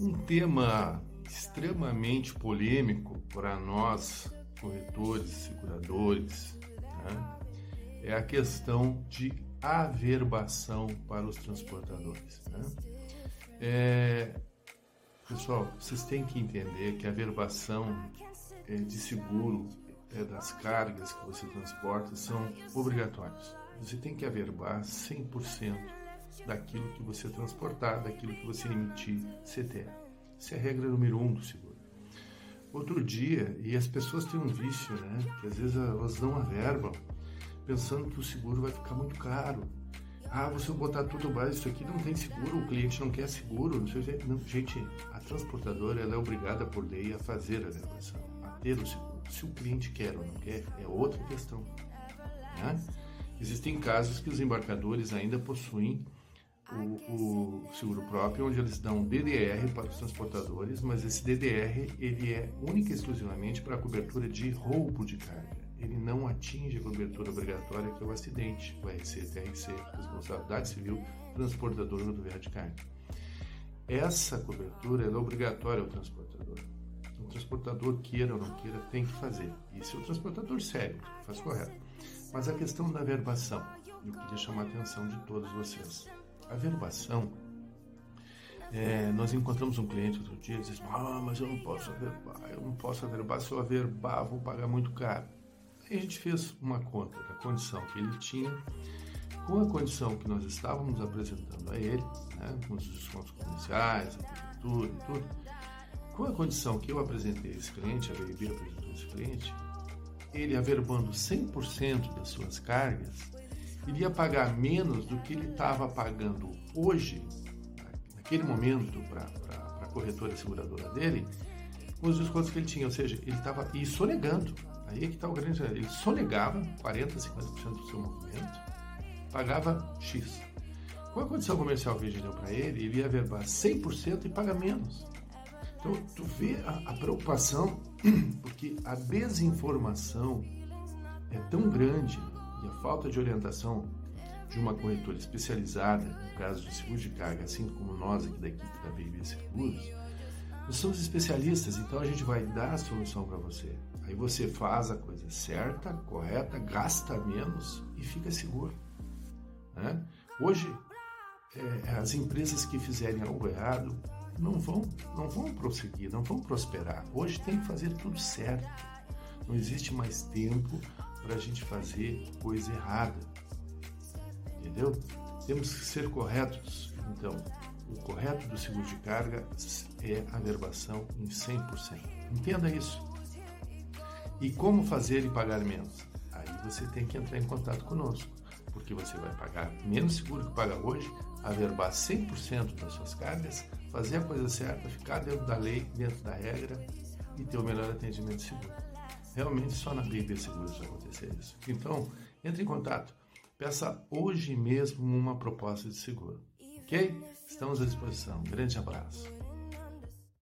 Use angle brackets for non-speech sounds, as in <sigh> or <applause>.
Um tema extremamente polêmico para nós, corretores, seguradores, né? é a questão de averbação para os transportadores. Né? É, pessoal, vocês têm que entender que a averbação é, de seguro é, das cargas que você transporta são obrigatórios. Você tem que averbar 100% daquilo que você transportar, daquilo que você emitir CTE. Essa é a regra número um do seguro. Outro dia, e as pessoas têm um vício, né? Que às vezes elas não averbam, pensando que o seguro vai ficar muito caro. Ah, você botar tudo mais, isso aqui não tem seguro, o cliente não quer seguro, não sei não, Gente, a transportadora ela é obrigada por lei a fazer a averbação, a ter o seguro. Se o cliente quer ou não quer, é outra questão. Né? Existem casos que os embarcadores ainda possuem o, o, seguro próprio, onde eles dão DDR para os transportadores, mas esse DDR ele é única e exclusivamente para a cobertura de roubo de carga. Ele não atinge a cobertura obrigatória que é o acidente, o RC-TRC, Responsabilidade Civil Transportador Rodoviário de Carga. Essa cobertura é obrigatória ao transportador. O transportador, queira ou não queira, tem que fazer. Isso é o transportador sério, faz correto. Mas a questão da verbação, eu queria chamar a atenção de todos vocês. A verbação, é, nós encontramos um cliente outro dia e disse: Ah, mas eu não posso averbar, eu não posso averbar, se eu averbar vou pagar muito caro. Aí a gente fez uma conta da condição que ele tinha, com a condição que nós estávamos apresentando a ele, né, com os descontos comerciais, a e tudo, com a condição que eu apresentei a esse cliente, a BIB apresentou esse cliente, ele averbando 100% das suas cargas, iria pagar menos do que ele estava pagando hoje, naquele momento, para a corretora seguradora dele, com os descontos que ele tinha. Ou seja, ele estava e sonegando. Aí é que está o grande. Ele sonegava 40%, 50% do seu movimento, pagava X. Com a condição comercial que gente deu para ele, ele ia verbar 100% e paga menos. Então, tu vê a, a preocupação, <clears throat> porque a desinformação é tão grande e a falta de orientação de uma corretora especializada, no caso de seguro de carga, assim como nós aqui da equipe da BB Seguros, nós somos especialistas, então a gente vai dar a solução para você. Aí você faz a coisa certa, correta, gasta menos e fica seguro. Né? Hoje, é, as empresas que fizerem algo errado não vão, não vão prosseguir, não vão prosperar. Hoje tem que fazer tudo certo. Não existe mais tempo para a gente fazer coisa errada. Entendeu? Temos que ser corretos. Então, o correto do seguro de carga é a verbação em 100%. Entenda isso. E como fazer e pagar menos? Aí você tem que entrar em contato conosco, porque você vai pagar menos seguro que paga hoje, averbar 100% das suas cargas, fazer a coisa certa, ficar dentro da lei, dentro da regra e ter o melhor atendimento seguro. Realmente só na BB Seguros vai acontecer isso. Então, entre em contato. Peça hoje mesmo uma proposta de seguro. Ok? Estamos à disposição. Um grande abraço.